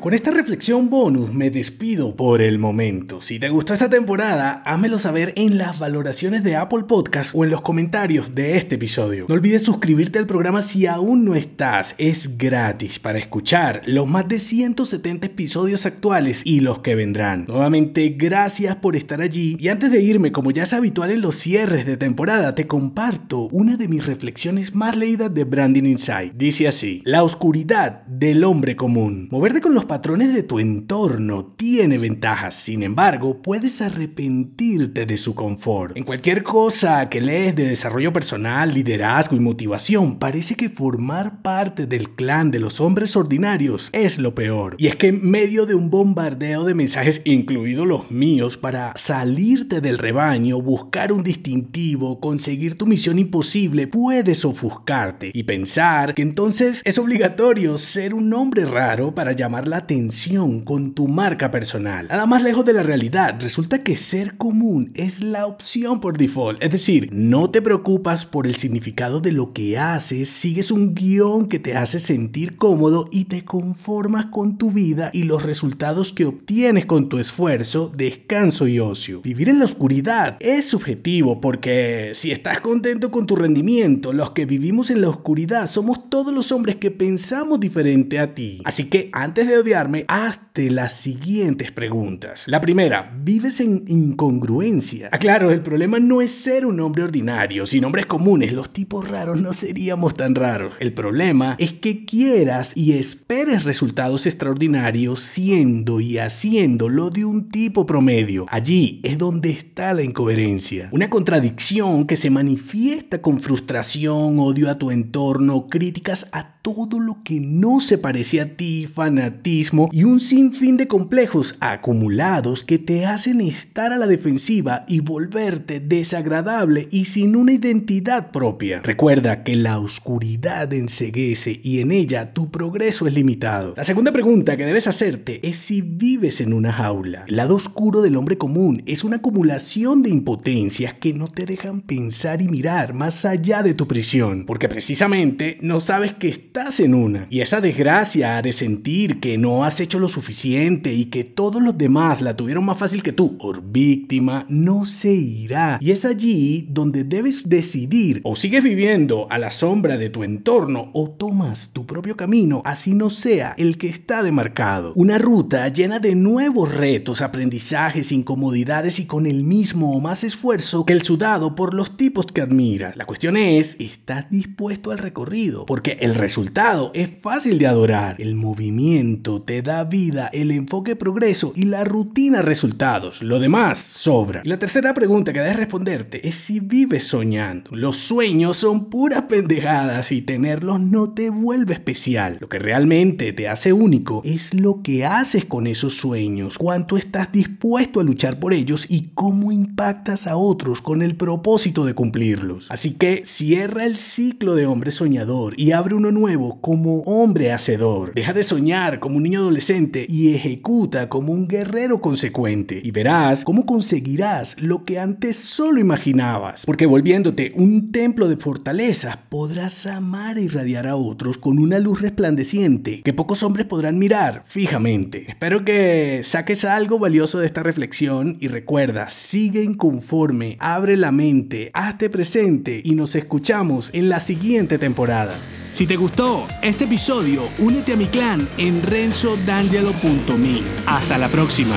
Con esta reflexión bonus me despido por el momento. Si te gustó esta temporada, házmelo saber en las valoraciones de Apple Podcast o en los comentarios de este episodio. No olvides suscribirte al programa si aún no estás. Es gratis para escuchar los más de 170 episodios actuales y los que vendrán. Nuevamente, gracias por estar allí. Y antes de irme, como ya es habitual en los cierres de temporada, te comparto una de mis reflexiones más leídas de Branding Insight. Dice así, la oscuridad del hombre común. Moverte con los patrones de tu entorno tiene ventajas, sin embargo, puedes arrepentirte de su confort. En cualquier cosa que lees de desarrollo personal, liderazgo y motivación, parece que formar parte del clan de los hombres ordinarios es lo peor. Y es que en medio de un bombardeo de mensajes, incluidos los míos, para salirte del rebaño, buscar un distintivo, conseguir tu misión imposible, puedes ofuscarte y pensar que entonces es obligatorio ser un hombre raro para llamar la atención con tu marca personal. Nada más lejos de la realidad, resulta que ser común es la opción por default. Es decir, no te preocupas por el significado de lo que haces, sigues un guion que te hace sentir cómodo y te conformas con tu vida y los resultados que obtienes con tu esfuerzo, descanso y ocio. Vivir en la oscuridad es subjetivo porque si estás contento con tu rendimiento, los que vivimos en la oscuridad somos todos los hombres que pensamos diferente a ti. Así que antes de odiarme, hazte las siguientes preguntas. La primera, ¿vives en incongruencia? Aclaro, el problema no es ser un hombre ordinario. Sin hombres comunes, los tipos raros no seríamos tan raros. El problema es que quieras y esperes resultados extraordinarios siendo y haciendo lo de un tipo promedio. Allí es donde está la incoherencia. Una contradicción que se manifiesta con frustración, odio a tu entorno, críticas a todo lo que no se parece a ti, fanatismo y un sinfín de complejos acumulados que te hacen estar a la defensiva y volverte desagradable y sin una identidad propia. Recuerda que la oscuridad enseguece y en ella tu progreso es limitado. La segunda pregunta que debes hacerte es si vives en una jaula. El lado oscuro del hombre común es una acumulación de impotencias que no te dejan pensar y mirar más allá de tu prisión, porque precisamente no sabes que estás en una. Y esa desgracia de sentir que no has hecho lo suficiente y que todos los demás la tuvieron más fácil que tú, por víctima, no se irá. Y es allí donde debes decidir o sigues viviendo a la sombra de tu entorno o tomas tu propio camino, así no sea el que está demarcado. Una ruta llena de nuevos retos, aprendizajes, incomodidades y con el mismo o más esfuerzo que el sudado por los tipos que admiras. La cuestión es, ¿estás dispuesto al recorrido? Porque el resultado es fácil de adorar. El movimiento te da vida, el enfoque progreso y la rutina resultados. Lo demás sobra. Y la tercera pregunta que debes responderte es si vives soñando. Los sueños son puras pendejadas y tenerlos no te vuelve especial. Lo que realmente te hace único es lo que haces con esos sueños, cuánto estás dispuesto a luchar por ellos y cómo impactas a otros con el propósito de cumplirlos. Así que cierra el ciclo de hombre soñador y abre uno nuevo como hombre hacedor. Deja de soñar como un niño adolescente y ejecuta como un guerrero consecuente. Y verás cómo conseguirás lo que antes solo imaginabas. Porque volviéndote un templo de fortaleza, podrás amar e irradiar a otros con una luz resplandeciente que pocos hombres podrán mirar fijamente. Espero que saques algo valioso de esta reflexión y recuerda, sigue inconforme, abre la mente, hazte presente y nos escuchamos en la siguiente temporada. Si te gustó este episodio, únete a mi clan en renzodangelo.me. Hasta la próxima.